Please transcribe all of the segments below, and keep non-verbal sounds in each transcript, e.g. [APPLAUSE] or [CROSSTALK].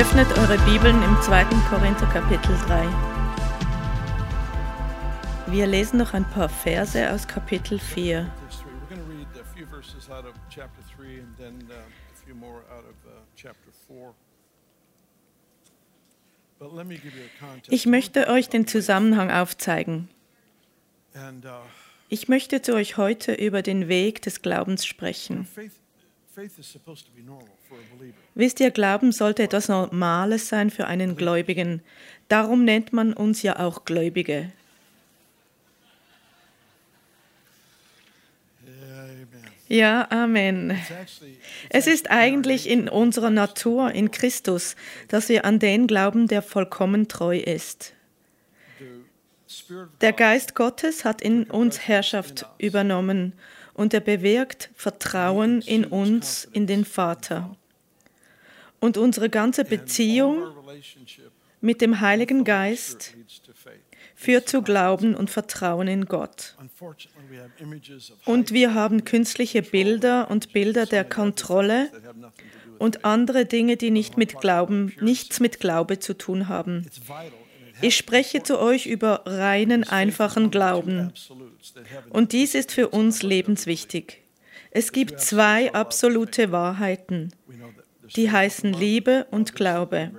Öffnet eure Bibeln im 2. Korinther Kapitel 3. Wir lesen noch ein paar Verse aus Kapitel 4. We're going to read a few verses out of chapter 3 and then uh, a few more out of uh, chapter 4. But let me give you a context. Ich möchte euch den Zusammenhang aufzeigen. Ich möchte zu euch heute über den Weg des Glaubens sprechen. Wisst ihr, Glauben sollte etwas Normales sein für einen Gläubigen. Darum nennt man uns ja auch Gläubige. Ja, Amen. Es ist eigentlich in unserer Natur, in Christus, dass wir an den glauben, der vollkommen treu ist. Der Geist Gottes hat in uns Herrschaft übernommen und er bewirkt Vertrauen in uns, in den Vater. Und unsere ganze Beziehung mit dem Heiligen Geist führt zu Glauben und Vertrauen in Gott. Und wir haben künstliche Bilder und Bilder der Kontrolle und andere Dinge, die nicht mit Glauben, nichts mit Glaube zu tun haben. Ich spreche zu euch über reinen, einfachen Glauben. Und dies ist für uns lebenswichtig. Es gibt zwei absolute Wahrheiten, die heißen Liebe und Glaube.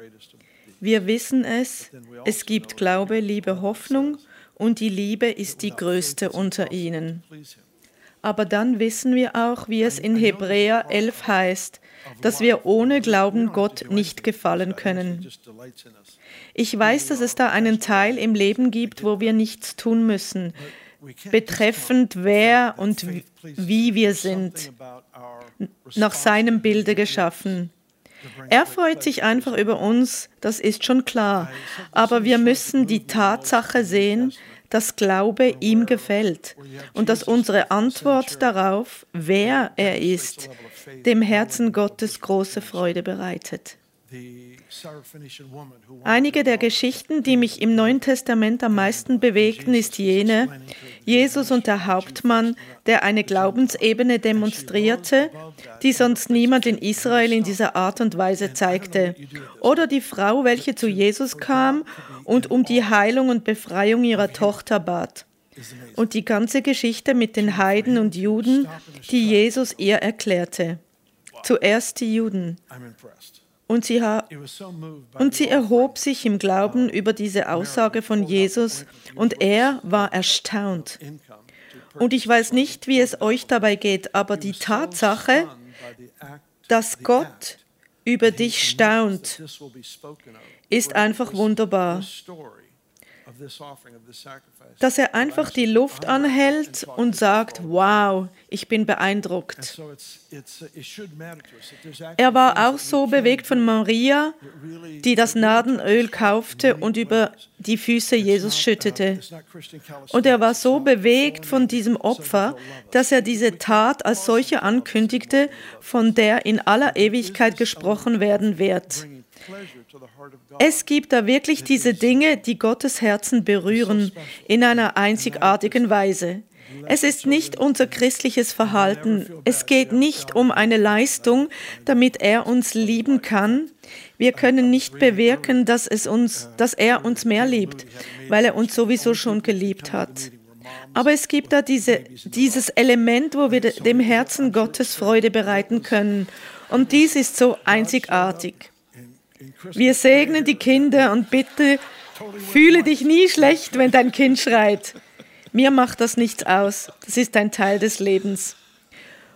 Wir wissen es, es gibt Glaube, Liebe, Hoffnung und die Liebe ist die größte unter ihnen. Aber dann wissen wir auch, wie es in Hebräer 11 heißt, dass wir ohne Glauben Gott nicht gefallen können. Ich weiß, dass es da einen Teil im Leben gibt, wo wir nichts tun müssen, betreffend wer und wie- wir sind, nach seinem Bilde geschaffen. Er freut sich einfach über uns, das ist schon klar. Aber wir müssen die Tatsache sehen, dass Glaube ihm gefällt und dass unsere Antwort darauf, wer er ist, dem Herzen Gottes große Freude bereitet. Einige der Geschichten, die mich im Neuen Testament am meisten bewegten, ist jene, Jesus und der Hauptmann, der eine Glaubensebene demonstrierte, die sonst niemand in Israel in dieser Art und Weise zeigte. Oder die Frau, welche zu Jesus kam und um die Heilung und Befreiung ihrer Tochter bat. Und die ganze Geschichte mit den Heiden und Juden, die Jesus ihr erklärte. Zuerst die Juden. Und sie, und sie erhob sich im Glauben über diese Aussage von Jesus und er war erstaunt. Und ich weiß nicht, wie es euch dabei geht, aber die Tatsache, dass Gott über dich staunt, ist einfach wunderbar. Dass er einfach die Luft anhält und sagt, wow, ich bin beeindruckt. Er war auch so bewegt von Maria, die das Nadenöl kaufte und über die Füße Jesus schüttete. not Christian Und er war so bewegt von diesem Opfer, dass er diese Tat als solche ankündigte, von der in aller Ewigkeit gesprochen werden wird. Es gibt da wirklich diese Dinge, die Gottes Herzen berühren, in einer einzigartigen Weise. Es ist nicht unser christliches Verhalten. Es geht nicht um eine Leistung, damit er uns lieben kann. Wir können nicht bewirken, dass, es uns, dass er uns mehr liebt, weil er uns sowieso schon geliebt hat. Aber es gibt da diese, dieses Element, wo wir de- dem Herzen Gottes Freude bereiten können. Und dies ist so einzigartig. Wir segnen die Kinder und bitte fühle dich nie schlecht, wenn dein Kind schreit. Mir macht das nichts aus. Das ist ein Teil des Lebens.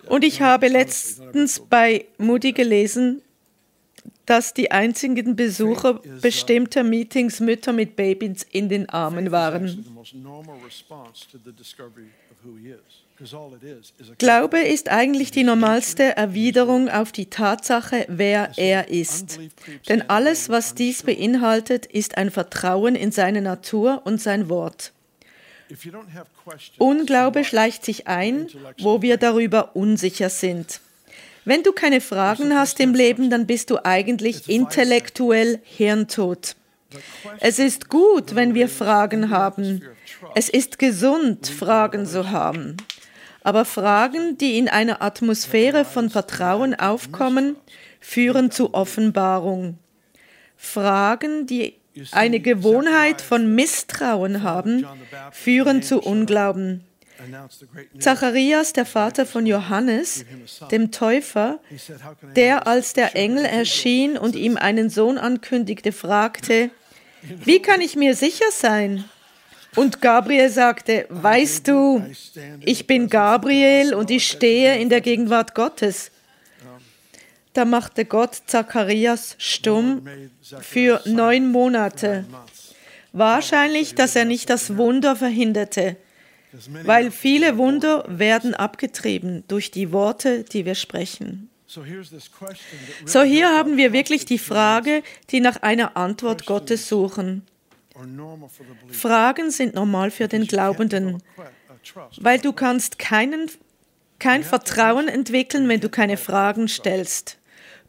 Und ich habe letztens bei Moody gelesen, dass die einzigen Besucher bestimmter Meetings Mütter mit Babys in den Armen waren. Glaube ist eigentlich die normalste Erwiderung auf die Tatsache, wer er ist. Denn alles, was dies beinhaltet, ist ein Vertrauen in seine Natur und sein Wort. Unglaube schleicht sich ein, wo wir darüber unsicher sind. Wenn du keine Fragen hast im Leben, dann bist du eigentlich intellektuell hirntot. Es ist gut, wenn wir Fragen haben. Es ist gesund, Fragen zu haben. Aber Fragen, die in einer Atmosphäre von Vertrauen aufkommen, führen zu Offenbarung. Fragen, die eine Gewohnheit von Misstrauen haben, führen zu Unglauben. Zacharias, der Vater von Johannes, dem Täufer, der als der Engel erschien und ihm einen Sohn ankündigte, fragte, wie kann ich mir sicher sein? Und Gabriel sagte, weißt du, ich bin Gabriel und ich stehe in der Gegenwart Gottes. Da machte Gott Zacharias stumm für neun Monate. Wahrscheinlich, dass er nicht das Wunder verhinderte, weil viele Wunder werden abgetrieben durch die Worte, die wir sprechen. So hier haben wir wirklich die Frage, die nach einer Antwort Gottes suchen. Fragen sind normal für den Glaubenden, weil du kannst keinen, kein Vertrauen entwickeln, wenn du keine Fragen stellst.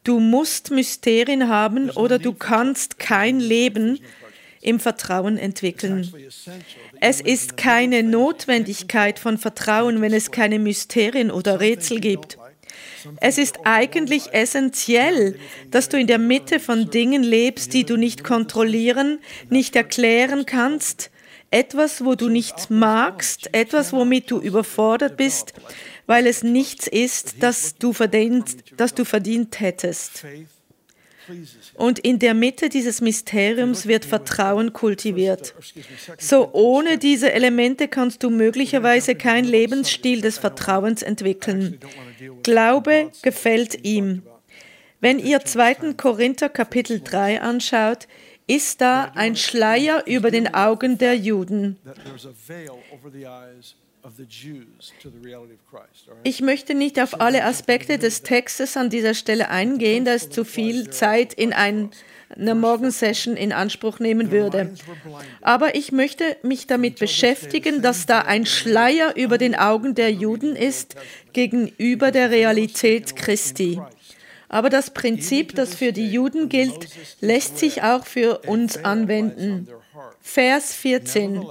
Du musst Mysterien haben oder du kannst kein Leben im Vertrauen entwickeln. Es ist keine Notwendigkeit von Vertrauen, wenn es keine Mysterien oder Rätsel gibt. Es ist eigentlich essentiell, dass du in der Mitte von Dingen lebst, die du nicht kontrollieren, nicht erklären kannst, etwas, wo du nicht magst, etwas, womit du überfordert bist, weil es nichts ist, das du verdient, das du verdient hättest. Und in der Mitte dieses Mysteriums wird Vertrauen kultiviert. So ohne diese Elemente kannst du möglicherweise kein Lebensstil des Vertrauens entwickeln. Glaube gefällt ihm. Wenn ihr 2. Korinther Kapitel 3 anschaut, ist da ein Schleier über den Augen der Juden. Ich möchte nicht auf alle Aspekte des Textes an dieser Stelle eingehen, da es zu viel Zeit in ein, einer Morgensession in Anspruch nehmen würde. Aber ich möchte mich damit beschäftigen, dass da ein Schleier über den Augen der Juden ist gegenüber der Realität Christi. Aber das Prinzip, das für die Juden gilt, lässt sich auch für uns anwenden. Vers 14.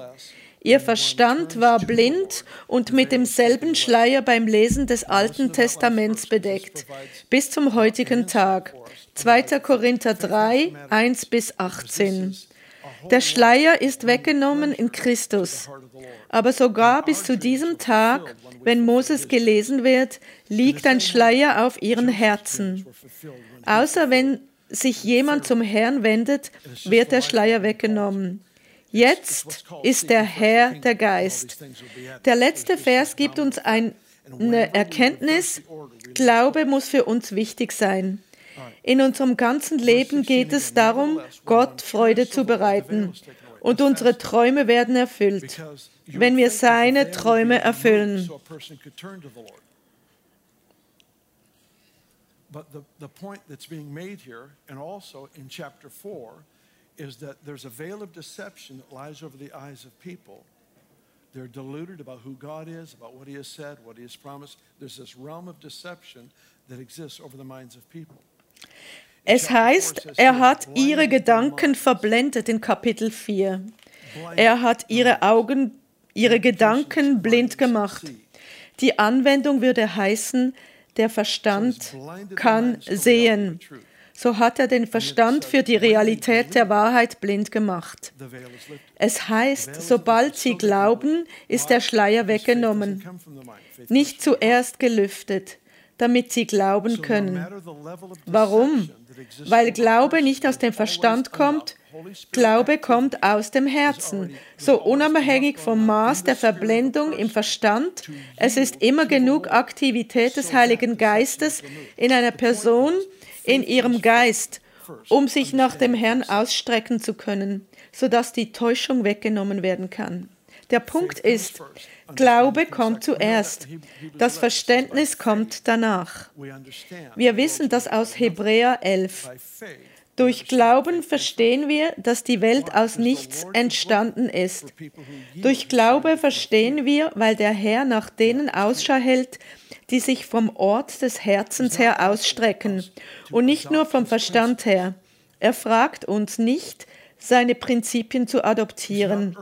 Ihr Verstand war blind und mit demselben Schleier beim Lesen des Alten Testaments bedeckt, bis zum heutigen Tag. 2. Korinther 3, 1 bis 18. Der Schleier ist weggenommen in Christus. Aber sogar bis zu diesem Tag, wenn Moses gelesen wird, liegt ein Schleier auf ihren Herzen. Außer wenn sich jemand zum Herrn wendet, wird der Schleier weggenommen. Jetzt ist der Herr der Geist. Der letzte Vers gibt uns eine Erkenntnis. Glaube muss für uns wichtig sein. In unserem ganzen Leben geht es darum, Gott Freude zu bereiten. Und unsere Träume werden erfüllt, wenn wir seine Träume erfüllen. But the, the point that's being made here, and also in chapter 4, is that there's a veil of deception that lies over the eyes of people. They're deluded about who God is, about what He has said, what He has promised. There's this realm of deception that exists over the minds of people. Es heißt, er hat ihre Gedanken verblendet in Kapitel 4. Er hat ihre Augen, ihre Gedanken blind gemacht. Die Anwendung würde heißen, der Verstand kann sehen so hat er den Verstand für die Realität der Wahrheit blind gemacht. Es heißt, sobald sie glauben, ist der Schleier weggenommen, nicht zuerst gelüftet, damit sie glauben können. Warum? Weil Glaube nicht aus dem Verstand kommt, Glaube kommt aus dem Herzen. So unabhängig vom Maß der Verblendung im Verstand, es ist immer genug Aktivität des Heiligen Geistes in einer Person, in ihrem Geist, um sich nach dem Herrn ausstrecken zu können, sodass die Täuschung weggenommen werden kann. Der Punkt ist, Glaube kommt zuerst, das Verständnis kommt danach. Wir wissen das aus Hebräer 11. Durch Glauben verstehen wir, dass die Welt aus nichts entstanden ist. Durch Glaube verstehen wir, weil der Herr nach denen Ausschau hält, die sich vom Ort des Herzens her ausstrecken und nicht nur vom Verstand her. Er fragt uns nicht, seine Prinzipien zu adoptieren.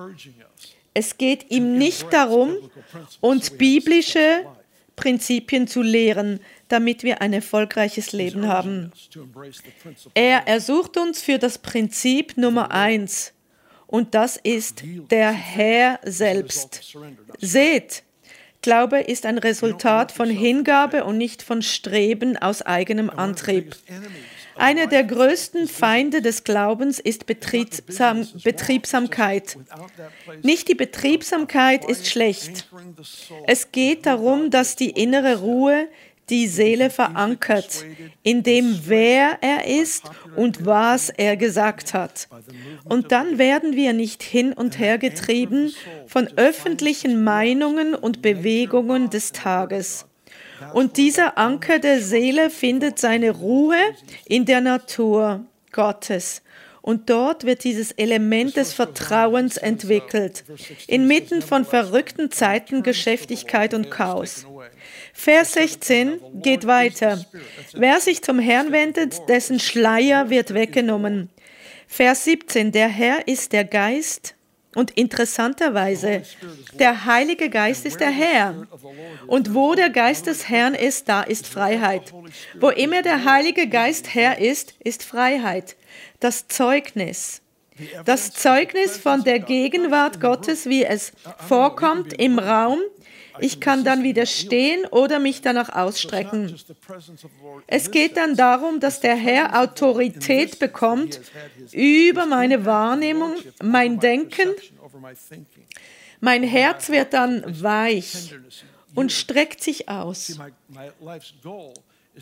Es geht ihm nicht darum, uns biblische Prinzipien zu lehren. Damit wir ein erfolgreiches He's Leben haben. Er ersucht uns für das Prinzip Nummer eins. Und das ist der Herr selbst. Seht, Glaube ist ein Resultat von Hingabe und nicht von Streben aus eigenem Antrieb. Einer der größten Feinde des Glaubens ist Betriebsam Betriebsamkeit. Nicht die Betriebsamkeit ist schlecht. Es geht darum, dass die innere Ruhe die Seele verankert, in dem wer er ist und was er gesagt hat. Und dann werden wir nicht hin und her getrieben von öffentlichen Meinungen und Bewegungen des Tages. Und dieser Anker der Seele findet seine Ruhe in der Natur Gottes. Und dort wird dieses Element des Vertrauens entwickelt, inmitten von verrückten Zeiten, Geschäftigkeit und Chaos. Vers 16 geht weiter. Wer sich zum Herrn wendet, dessen Schleier wird weggenommen. Vers 17, der Herr ist der Geist und interessanterweise, der Heilige Geist ist der Herr. Und wo der Geist des Herrn ist, da ist Freiheit. Wo immer der Heilige Geist Herr ist, ist Freiheit. Das Zeugnis. Das Zeugnis von der Gegenwart Gottes, wie es vorkommt im Raum, ich kann dann widerstehen oder mich danach ausstrecken. Es geht dann darum, dass der Herr Autorität bekommt über meine Wahrnehmung, mein Denken. Mein Herz wird dann weich und streckt sich aus.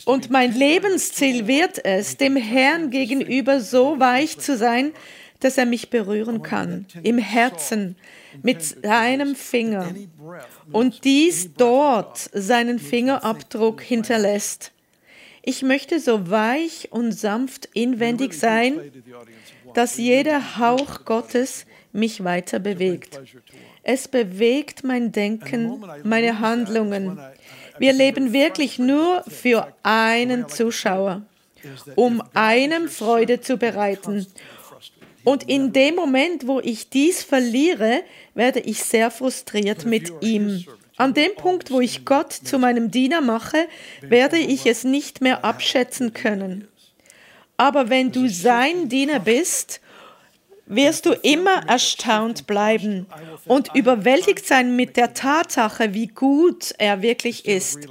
Und mein Lebensziel wird es, dem Herrn gegenüber so weich zu sein, dass er mich berühren kann, im Herzen, mit seinem Finger. Und dies dort seinen Fingerabdruck hinterlässt. Ich möchte so weich und sanft inwendig sein, dass jeder Hauch Gottes mich weiter bewegt. Es bewegt mein Denken, meine Handlungen. Wir leben wirklich nur für einen Zuschauer, um einem Freude zu bereiten. Und in dem Moment, wo ich dies verliere, werde ich sehr frustriert mit ihm. An dem Punkt, wo ich Gott zu meinem Diener mache, werde ich es nicht mehr abschätzen können. Aber wenn du sein Diener bist, wirst du immer erstaunt bleiben und überwältigt sein mit der Tatsache, wie gut er wirklich ist.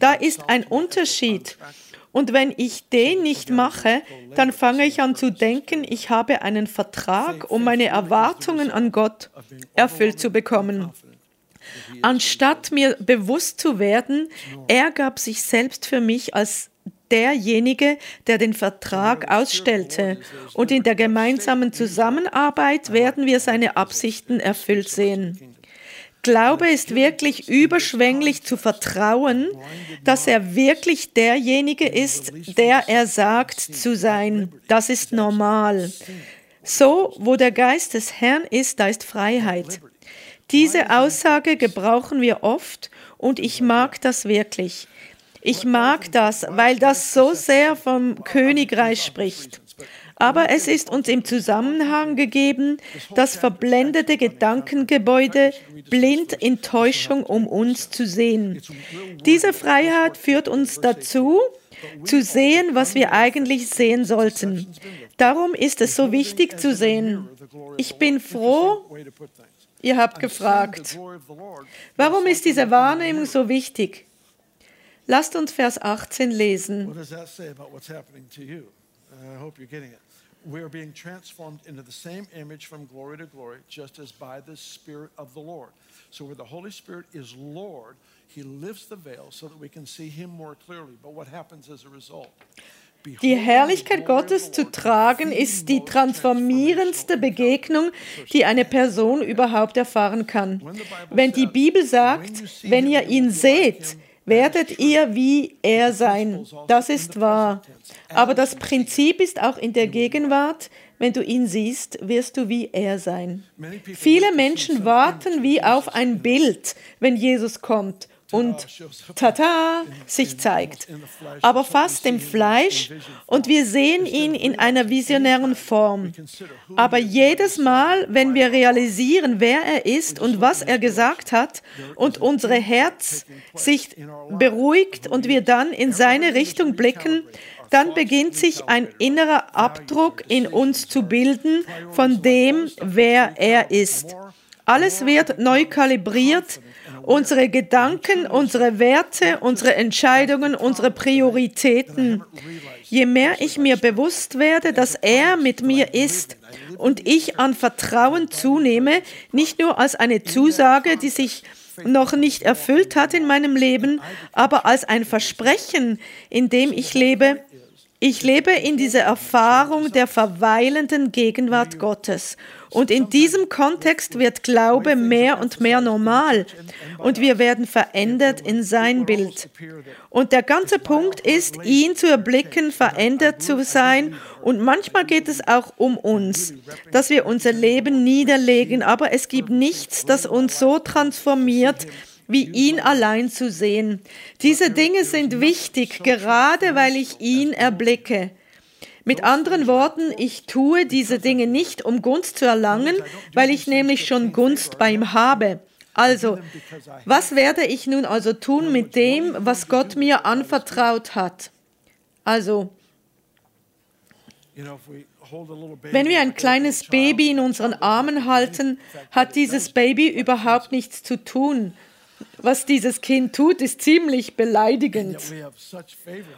Da ist ein Unterschied. Und wenn ich den nicht mache, dann fange ich an zu denken, ich habe einen Vertrag, um meine Erwartungen an Gott erfüllt zu bekommen. Anstatt mir bewusst zu werden, er gab sich selbst für mich als derjenige, der den Vertrag ausstellte. Und in der gemeinsamen Zusammenarbeit werden wir seine Absichten erfüllt sehen. Glaube ist wirklich überschwänglich zu vertrauen, dass er wirklich derjenige ist, der er sagt zu sein. Das ist normal. So, wo der Geist des Herrn ist, da ist Freiheit. Diese Aussage gebrauchen wir oft und ich mag das wirklich. Ich mag das, weil das so sehr vom Königreich spricht. Aber es ist uns im Zusammenhang gegeben, das verblendete Gedankengebäude blind in Täuschung um uns zu sehen. Diese Freiheit führt uns dazu, zu sehen, was wir eigentlich sehen sollten. Darum ist es so wichtig zu sehen. Ich bin froh, ihr habt gefragt, warum ist diese Wahrnehmung so wichtig? Lasst uns Vers 18 lesen. What does that say about what's happening to you? Uh, I hope you're getting it. We are being transformed into the same image from glory to glory, just as by the Spirit of the Lord. So, where the Holy Spirit is Lord, He lifts the veil so that we can see Him more clearly. But what happens as a result? Die Herrlichkeit Gottes zu tragen ist die transformierendste Begegnung, die eine Person überhaupt erfahren kann. Wenn die Bibel sagt, wenn ihr ihn seht, werdet ihr wie er sein. Das ist wahr. Aber das Prinzip ist auch in der Gegenwart, wenn du ihn siehst, wirst du wie er sein. Viele Menschen warten wie auf ein Bild, wenn Jesus kommt und tata sich zeigt, aber fast im Fleisch und wir sehen ihn in einer visionären Form. Aber jedes Mal, wenn wir realisieren, wer er ist und was er gesagt hat und unsere Herz sich beruhigt und wir dann in seine Richtung blicken, dann beginnt sich ein innerer Abdruck in uns zu bilden von dem, wer er ist. Alles wird neu kalibriert. Unsere Gedanken, unsere Werte, unsere Entscheidungen, unsere Prioritäten. Je mehr ich mir bewusst werde, dass er mit mir ist und ich an Vertrauen zunehme, nicht nur als eine Zusage, die sich noch nicht erfüllt hat in meinem Leben, aber als ein Versprechen, in dem ich lebe, ich lebe in dieser Erfahrung der verweilenden Gegenwart Gottes. Und in diesem Kontext wird Glaube mehr und mehr normal und wir werden verändert in sein Bild. Und der ganze Punkt ist, ihn zu erblicken, verändert zu sein. Und manchmal geht es auch um uns, dass wir unser Leben niederlegen, aber es gibt nichts, das uns so transformiert, wie ihn allein zu sehen. Diese Dinge sind wichtig, gerade weil ich ihn erblicke. Mit anderen Worten, ich tue diese Dinge nicht, um Gunst zu erlangen, weil ich nämlich schon Gunst bei ihm habe. Also, was werde ich nun also tun mit dem, was Gott mir anvertraut hat? Also, wenn wir ein kleines Baby in unseren Armen halten, hat dieses Baby überhaupt nichts zu tun was dieses Kind tut, ist ziemlich beleidigend.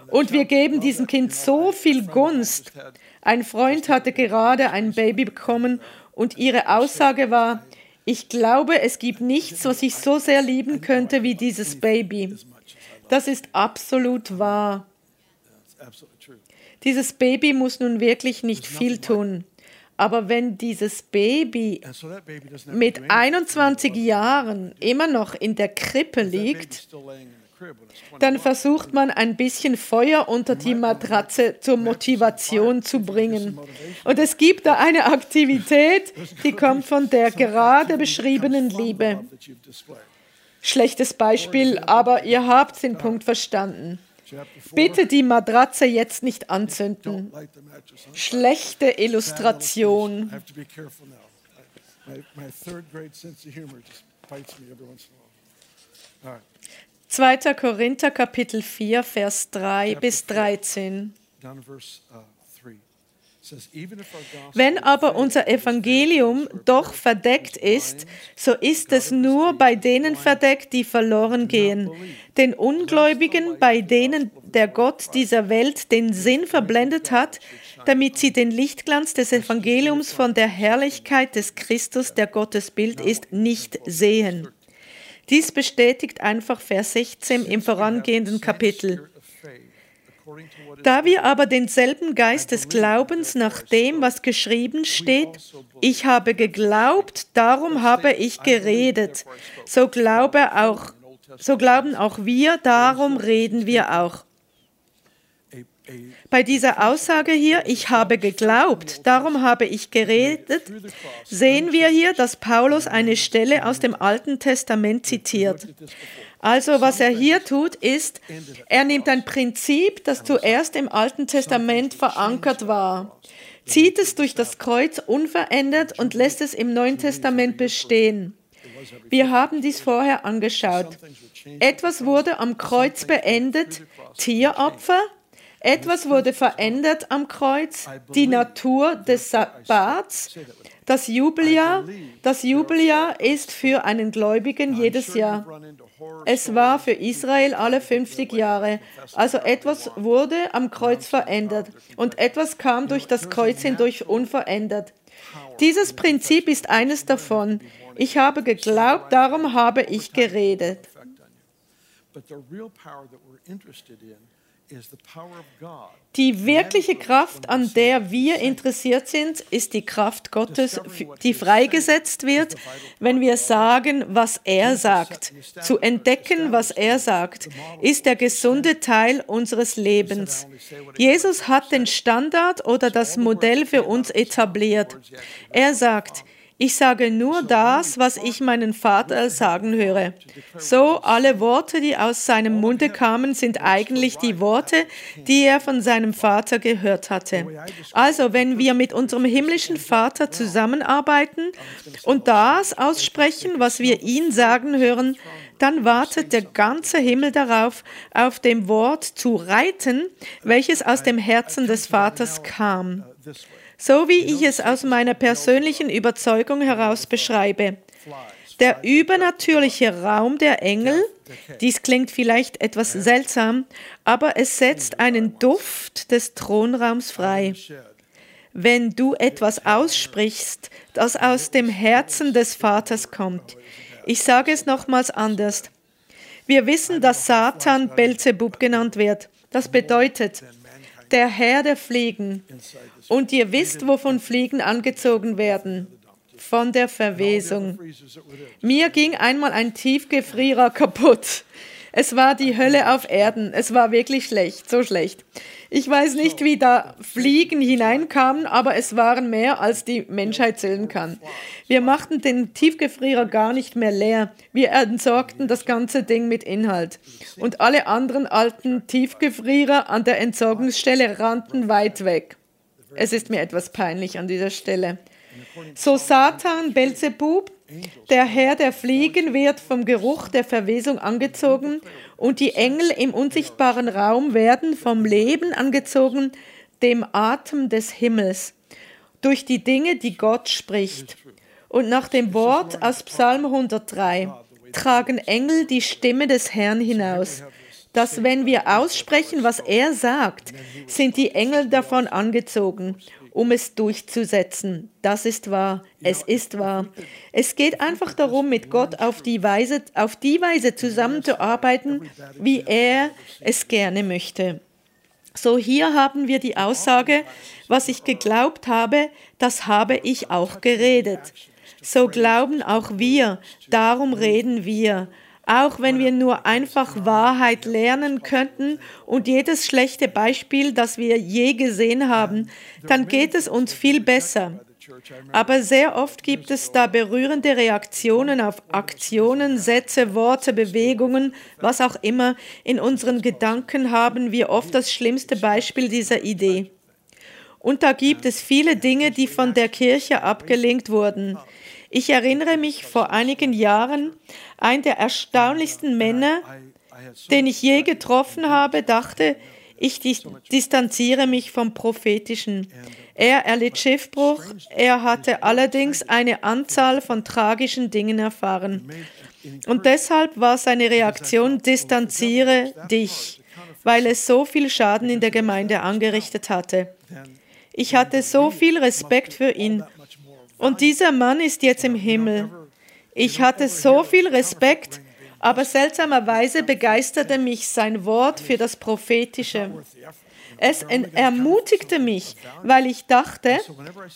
Und wir geben diesem Kind so viel Gunst. Ein Freund hatte gerade ein Baby bekommen und ihre Aussage war, ich glaube, es gibt nichts, was ich so sehr lieben könnte wie dieses Baby. Das ist absolut wahr. Dieses Baby muss nun wirklich nicht viel tun. Aber wenn dieses Baby mit 21 Jahren immer noch in der Krippe liegt, dann versucht man ein bisschen Feuer unter die Matratze zur Motivation zu bringen. Und es gibt da eine Aktivität, [LAUGHS] die kommt von der gerade beschriebenen Liebe. Schlechtes Beispiel, aber ihr habt den Punkt verstanden. Bitte die Matratze jetzt nicht anzünden. Schlechte Illustration. 2. Korinther Kapitel 4, Vers 3 bis 13. Wenn aber unser Evangelium doch verdeckt ist, so ist es nur bei denen verdeckt, die verloren gehen, den Ungläubigen, bei denen der Gott dieser Welt den Sinn verblendet hat, damit sie den Lichtglanz des Evangeliums von der Herrlichkeit des Christus, der Gottes Bild ist, nicht sehen. Dies bestätigt einfach Vers 16 im vorangehenden Kapitel. Da wir aber denselben Geist des Glaubens nach dem, was geschrieben steht, ich habe geglaubt, darum habe ich geredet, so, glaube auch, so glauben auch wir, darum reden wir auch. Bei dieser Aussage hier, ich habe geglaubt, darum habe ich geredet, sehen wir hier, dass Paulus eine Stelle aus dem Alten Testament zitiert. Also was er hier tut, ist, er nimmt ein Prinzip, das zuerst im Alten Testament verankert war, zieht es durch das Kreuz unverändert und lässt es im Neuen Testament bestehen. Wir haben dies vorher angeschaut. Etwas wurde am Kreuz beendet, Tieropfer, etwas wurde verändert am Kreuz, die Natur des Sabbats, das Jubeljahr. Das Jubeljahr ist für einen Gläubigen jedes Jahr. Es war für Israel alle 50 Jahre. Also etwas wurde am Kreuz verändert und etwas kam durch das Kreuz hindurch unverändert. Dieses Prinzip ist eines davon. Ich habe geglaubt, darum habe ich geredet. But the real power that we're interested in die wirkliche Kraft, an der wir interessiert sind, ist die Kraft Gottes, die freigesetzt wird, wenn wir sagen, was er sagt. Zu entdecken, was er sagt, ist der gesunde Teil unseres Lebens. Jesus hat den Standard oder das Modell für uns etabliert. Er sagt, Ich sage nur das, was ich meinen Vater sagen höre. So, alle Worte, die aus seinem Munde kamen, sind eigentlich die Worte, die er von seinem Vater gehört hatte. Also, wenn wir mit unserem himmlischen Vater zusammenarbeiten und das aussprechen, was wir ihn sagen hören, dann wartet der ganze Himmel darauf, auf dem Wort zu reiten, welches aus dem Herzen des Vaters kam so wie ich es aus meiner persönlichen Überzeugung heraus beschreibe. Der übernatürliche Raum der Engel, dies klingt vielleicht etwas seltsam, aber es setzt einen Duft des Thronraums frei. Wenn du etwas aussprichst, das aus dem Herzen des Vaters kommt. Ich sage es nochmals anders. Wir wissen, dass Satan Belzebub genannt wird. Das bedeutet, der Herr der Fliegen. Und ihr wisst, wovon Fliegen angezogen werden. Von der Verwesung. Mir ging einmal ein Tiefgefrierer kaputt. Es war die Hölle auf Erden. Es war wirklich schlecht, so schlecht. Ich weiß nicht, wie da Fliegen hineinkamen, aber es waren mehr, als die Menschheit zählen kann. Wir machten den Tiefgefrierer gar nicht mehr leer. Wir entsorgten das ganze Ding mit Inhalt. Und alle anderen alten Tiefgefrierer an der Entsorgungsstelle rannten weit weg. Es ist mir etwas peinlich an dieser Stelle. So Satan, Belzebub, der Herr der Fliegen wird vom Geruch der Verwesung angezogen und die Engel im unsichtbaren Raum werden vom Leben angezogen, dem Atem des Himmels, durch die Dinge, die Gott spricht. Und nach dem Wort aus Psalm 103 tragen Engel die Stimme des Herrn hinaus, dass wenn wir aussprechen, was er sagt, sind die Engel davon angezogen um es durchzusetzen. Das ist wahr. Es ist wahr. Es geht einfach darum, mit Gott auf die Weise, auf die Weise zusammenzuarbeiten, wie er es gerne möchte. So hier haben wir die Aussage, was ich geglaubt habe, das habe ich auch geredet. So glauben auch wir, darum reden wir. Auch wenn wir nur einfach Wahrheit lernen könnten und jedes schlechte Beispiel, das wir je gesehen haben, dann geht es uns viel besser. Aber sehr oft gibt es da berührende Reaktionen auf Aktionen, Sätze, Worte, Bewegungen, was auch immer. In unseren Gedanken haben wir oft das schlimmste Beispiel dieser Idee. Und da gibt es viele Dinge, die von der Kirche abgelenkt wurden. Ich erinnere mich vor einigen Jahren, ein der erstaunlichsten Männer, den ich je getroffen habe, dachte, ich distanziere mich vom Prophetischen. Er erlitt Schiffbruch, er hatte allerdings eine Anzahl von tragischen Dingen erfahren. Und deshalb war seine Reaktion, distanziere dich, weil es so viel Schaden in der Gemeinde angerichtet hatte. Ich hatte so viel Respekt für ihn und dieser Mann ist jetzt im Himmel. Ich hatte so viel Respekt, aber seltsamerweise begeisterte mich sein Wort für das Prophetische. Es ermutigte mich, weil ich dachte,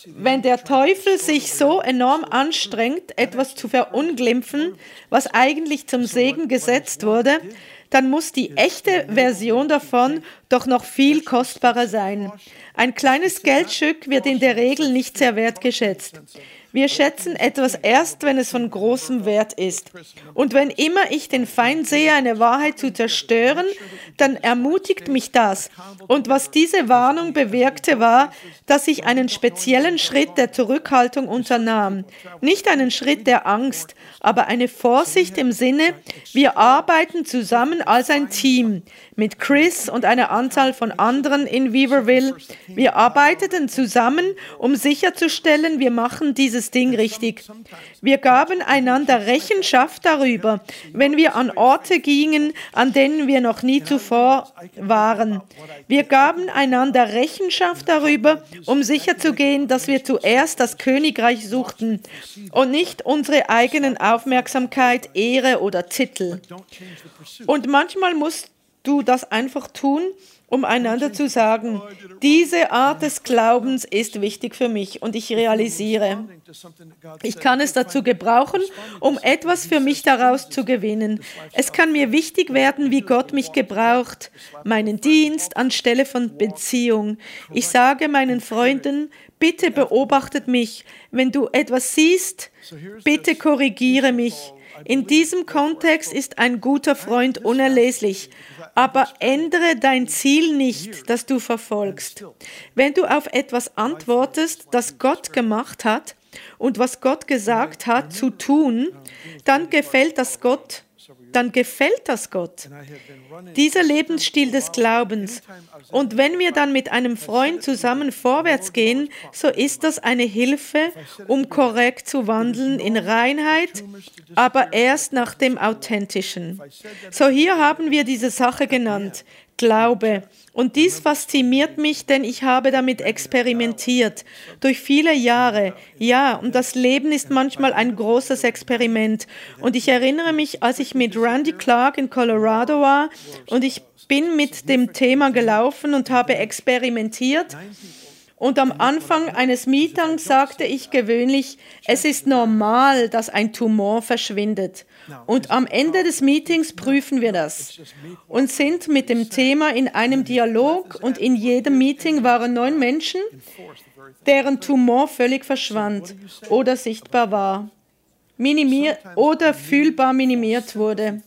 wenn der Teufel sich so enorm anstrengt, etwas zu verunglimpfen, was eigentlich zum Segen gesetzt wurde, dann muss die echte Version davon doch noch viel kostbarer sein. Ein kleines Geldstück wird in der Regel nicht sehr wertgeschätzt. Wir schätzen etwas erst, wenn es von großem Wert ist. Und wenn immer ich den Feind sehe, eine Wahrheit zu zerstören, dann ermutigt mich das. Und was diese Warnung bewirkte, war, dass ich einen speziellen Schritt der Zurückhaltung unternahm. Nicht einen Schritt der Angst, aber eine Vorsicht im Sinne, wir arbeiten zusammen als ein Team mit Chris und einer Anzahl von anderen in Weaverville. Wir arbeiteten zusammen, um sicherzustellen, wir machen dieses Ding richtig. Wir gaben einander Rechenschaft darüber, wenn wir an Orte gingen, an denen wir noch nie zuvor waren. Wir gaben einander Rechenschaft darüber, um sicherzugehen, dass wir zuerst das Königreich suchten und nicht unsere eigenen Aufmerksamkeit, Ehre oder Titel. Und manchmal muss du das einfach tun, um einander zu sagen, diese Art des Glaubens ist wichtig für mich und ich realisiere, ich kann es dazu gebrauchen, um etwas für mich daraus zu gewinnen. Es kann mir wichtig werden, wie Gott mich gebraucht, meinen Dienst anstelle von Beziehung. Ich sage meinen Freunden, bitte beobachtet mich. Wenn du etwas siehst, bitte korrigiere mich. In diesem Kontext ist ein guter Freund unerleslich. Aber ändere dein Ziel nicht, das du verfolgst. Wenn du auf etwas antwortest, das Gott gemacht hat und was Gott gesagt hat zu tun, dann gefällt das Gott dann gefällt das Gott. Dieser Lebensstil des Glaubens. Und wenn wir dann mit einem Freund zusammen vorwärts gehen, so ist das eine Hilfe, um korrekt zu wandeln in Reinheit, aber erst nach dem Authentischen. So hier haben wir diese Sache genannt. Glaube. Und dies fasziniert mich, denn ich habe damit experimentiert. Durch viele Jahre. Ja, und das Leben ist manchmal ein großes Experiment. Und ich erinnere mich, als ich mit Randy Clark in Colorado war und ich bin mit dem Thema gelaufen und habe experimentiert. Und am Anfang eines Meetings sagte ich gewöhnlich, es ist normal, dass ein Tumor verschwindet. Und am Ende des Meetings prüfen wir das und sind mit dem Thema in einem Dialog und in jedem Meeting waren neun Menschen, deren Tumor völlig verschwand oder sichtbar war, minimiert oder fühlbar minimiert wurde.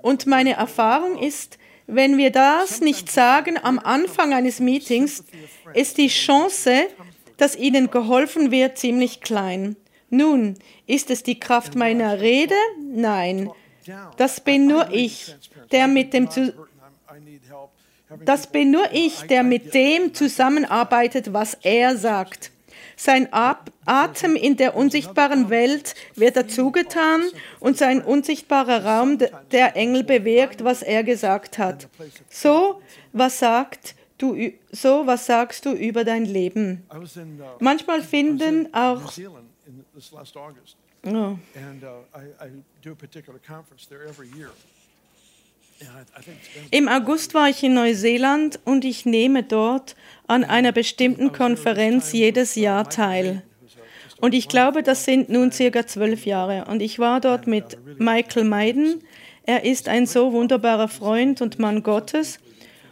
Und meine Erfahrung ist, wenn wir das nicht sagen am Anfang eines Meetings, ist die Chance, dass ihnen geholfen wird, ziemlich klein. Nun, ist es die Kraft meiner Rede? Nein. Das bin nur ich, der mit dem zu das bin nur ich, der mit dem zusammenarbeitet, was er sagt. Sein Atem in der unsichtbaren Welt wird dazugetan und sein unsichtbarer Raum der Engel bewirkt, was er gesagt hat. So, was sagt du, so was sagst du über dein Leben? Manchmal finden auch. Oh. And uh, I, I do a particular conference there every year. Im August war ich in Neuseeland und ich nehme dort an einer bestimmten Konferenz jedes Jahr teil. Und ich glaube, das sind nun circa zwölf Jahre. Und ich war dort mit Michael Maiden. Er ist ein so wunderbarer Freund und Mann Gottes.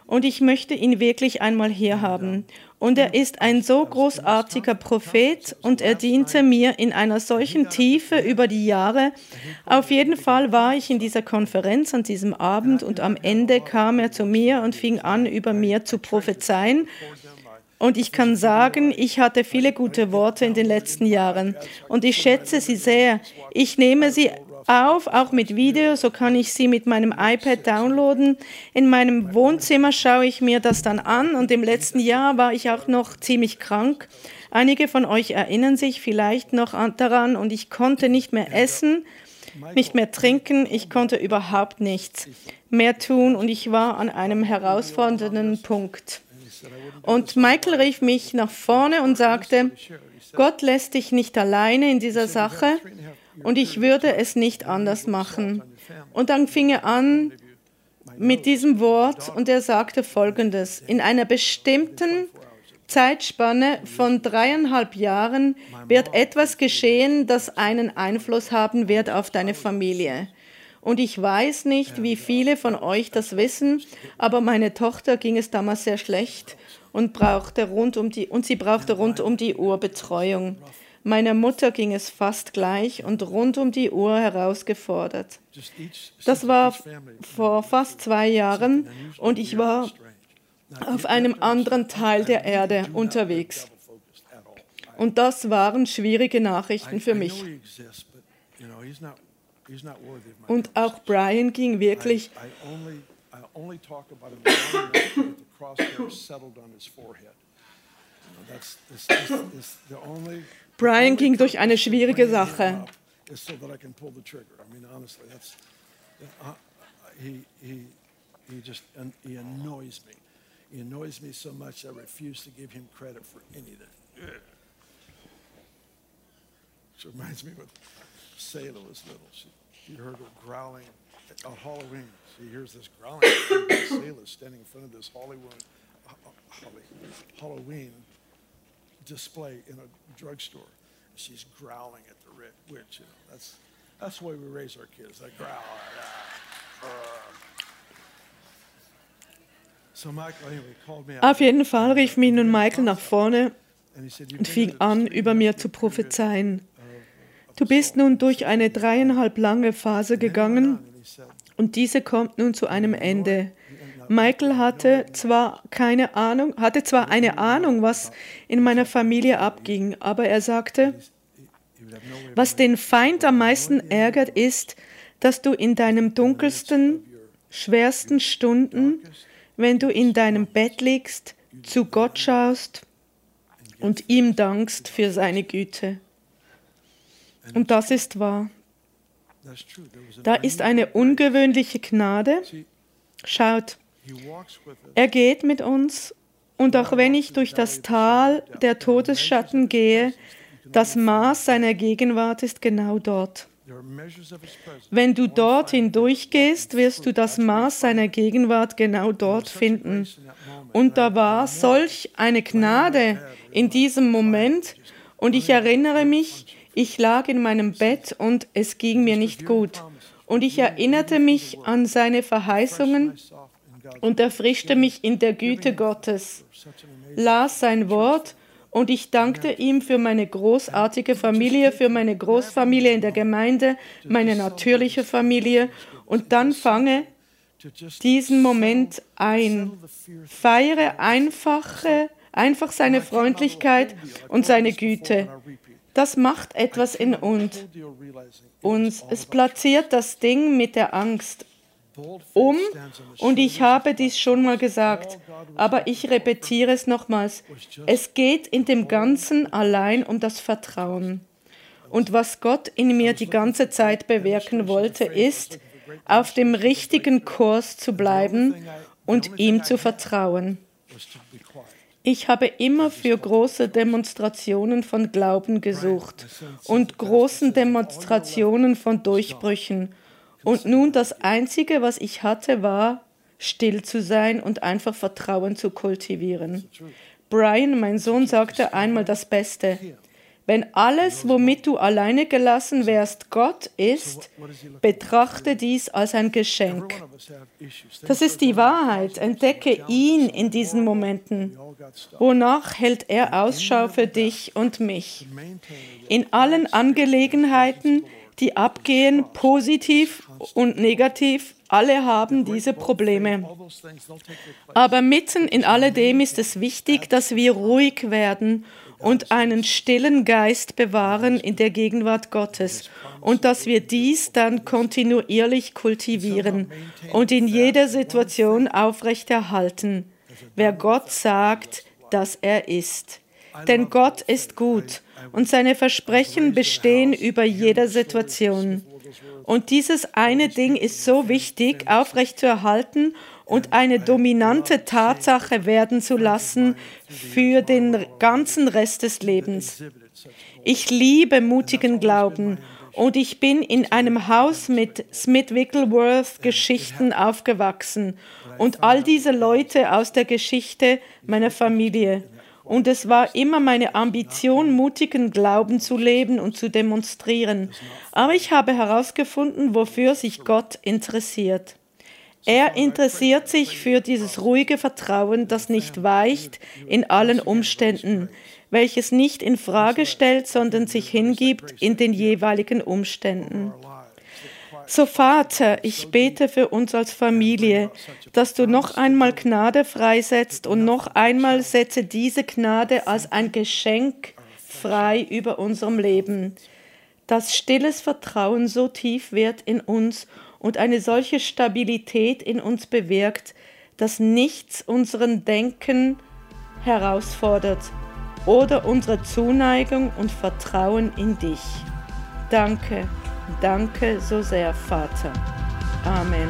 Und ich möchte ihn wirklich einmal hier haben. Und er ist ein so großartiger Prophet und er diente mir in einer solchen Tiefe über die Jahre. Auf jeden Fall war ich in dieser Konferenz an diesem Abend und am Ende kam er zu mir und fing an, über mir zu prophezeien. Und ich kann sagen, ich hatte viele gute Worte in den letzten Jahren und ich schätze sie sehr. Ich nehme sie auf, auch mit Video, so kann ich sie mit meinem iPad downloaden. In meinem Wohnzimmer schaue ich mir das dann an und im letzten Jahr war ich auch noch ziemlich krank. Einige von euch erinnern sich vielleicht noch daran und ich konnte nicht mehr essen, nicht mehr trinken, ich konnte überhaupt nichts mehr tun und ich war an einem herausfordernden Punkt. Und Michael rief mich nach vorne und sagte, Gott lässt dich nicht alleine in dieser Sache und ich würde es nicht anders machen. Und dann fing er an mit diesem Wort und er sagte folgendes, in einer bestimmten Zeitspanne von dreieinhalb Jahren wird etwas geschehen, das einen Einfluss haben wird auf deine Familie. Und ich weiß nicht, wie viele von euch das wissen, aber meine Tochter ging es damals sehr schlecht und brauchte rund um die und sie brauchte rund um die Uhr Betreuung. Meiner Mutter ging es fast gleich und rund um die Uhr herausgefordert. Das war vor fast zwei Jahren und ich war auf einem anderen Teil der Erde unterwegs. Und das waren schwierige Nachrichten für mich. Und auch Brian ging wirklich [COUGHS] Brian ging durch eine schwierige Sache. He just he annoys me. He annoys me so much I refuse to give him credit for anything. Which reminds me when Selah was little. She, she heard her growling. on Halloween, she hears this growling. [COUGHS] Sailor standing in front of this Hollywood, Holly, Halloween display in a drugstore. She's growling at the witch. You know, that's that's the way we raise our kids. They growl. Uh, so Michael anyway called me out, Auf jeden Fall rief mich nun Michael nach vorne and he said, "You've und fing an, über mir zu prophezeien. Du bist assault." nun durch eine dreieinhalb lange Phase gegangen und diese kommt nun zu einem Ende. Michael hatte zwar keine Ahnung, hatte zwar eine Ahnung, was in meiner Familie abging, aber er sagte, was den Feind am meisten ärgert, ist, dass du in deinem dunkelsten, schwersten Stunden, wenn du in deinem Bett liegst, zu Gott schaust und ihm dankst für seine Güte. Und das ist wahr. Da ist eine ungewöhnliche Gnade. Schaut, er geht mit uns und auch wenn ich durch das Tal der Todesschatten gehe, das Maß seiner Gegenwart ist genau dort. Wenn du dort hindurchgehst, wirst du das Maß seiner Gegenwart genau dort finden. Und da war solch eine Gnade in diesem Moment. Und ich erinnere mich, ich lag in meinem Bett und es ging mir nicht gut. Und ich erinnerte mich an seine Verheißungen und erfrischte mich in der Güte Gottes, las sein Wort und ich dankte ihm für meine großartige Familie, für meine Großfamilie in der Gemeinde, meine natürliche Familie und dann fange diesen Moment ein. Feiere einfache, einfach seine Freundlichkeit und seine Güte. Das macht etwas in uns. uns. Es platziert das Ding mit der Angst um und ich habe dies schon mal gesagt, aber ich repetiere es nochmals. Es geht in dem Ganzen allein um das Vertrauen. Und was Gott in mir die ganze Zeit bewirken wollte, ist, auf dem richtigen Kurs zu bleiben und ihm zu vertrauen. Ich habe immer für große Demonstrationen von Glauben gesucht und großen Demonstrationen von Durchbrüchen. Und nun das Einzige, was ich hatte, war, still zu sein und einfach Vertrauen zu kultivieren. Brian, mein Sohn, sagte einmal das Beste. Wenn alles, womit du alleine gelassen wärst, Gott ist, betrachte dies als ein Geschenk. Das ist die Wahrheit. Entdecke ihn in diesen Momenten. Wonach hält er Ausschau für dich und mich? In allen Angelegenheiten, die abgehen, positiv und negativ, alle haben diese Probleme. Aber mitten in alledem ist es wichtig, dass wir ruhig werden und einen stillen Geist bewahren in der Gegenwart Gottes und dass wir dies dann kontinuierlich kultivieren und in jeder Situation aufrechterhalten, wer Gott sagt, dass er ist. Denn Gott ist gut und seine Versprechen bestehen über jeder Situation. Und dieses eine Ding ist so wichtig, aufrechtzuerhalten und eine dominante Tatsache werden zu lassen für den ganzen Rest des Lebens. Ich liebe mutigen Glauben und ich bin in einem Haus mit Smith Wigglesworth Geschichten aufgewachsen und all diese Leute aus der Geschichte meiner Familie. Und es war immer meine Ambition, mutigen Glauben zu leben und zu demonstrieren. Aber ich habe herausgefunden, wofür sich Gott interessiert. Er interessiert sich für dieses ruhige Vertrauen, das nicht weicht in allen Umständen, welches nicht in Frage stellt, sondern sich hingibt in den jeweiligen Umständen. So Vater, ich bete für uns als Familie, dass du noch einmal Gnade freisetzt und noch einmal setze diese Gnade als ein Geschenk frei über unserem Leben. Dass stilles Vertrauen so tief wird in uns und eine solche Stabilität in uns bewirkt, dass nichts unseren Denken herausfordert oder unsere Zuneigung und Vertrauen in dich. Danke, danke so sehr, Vater. Amen.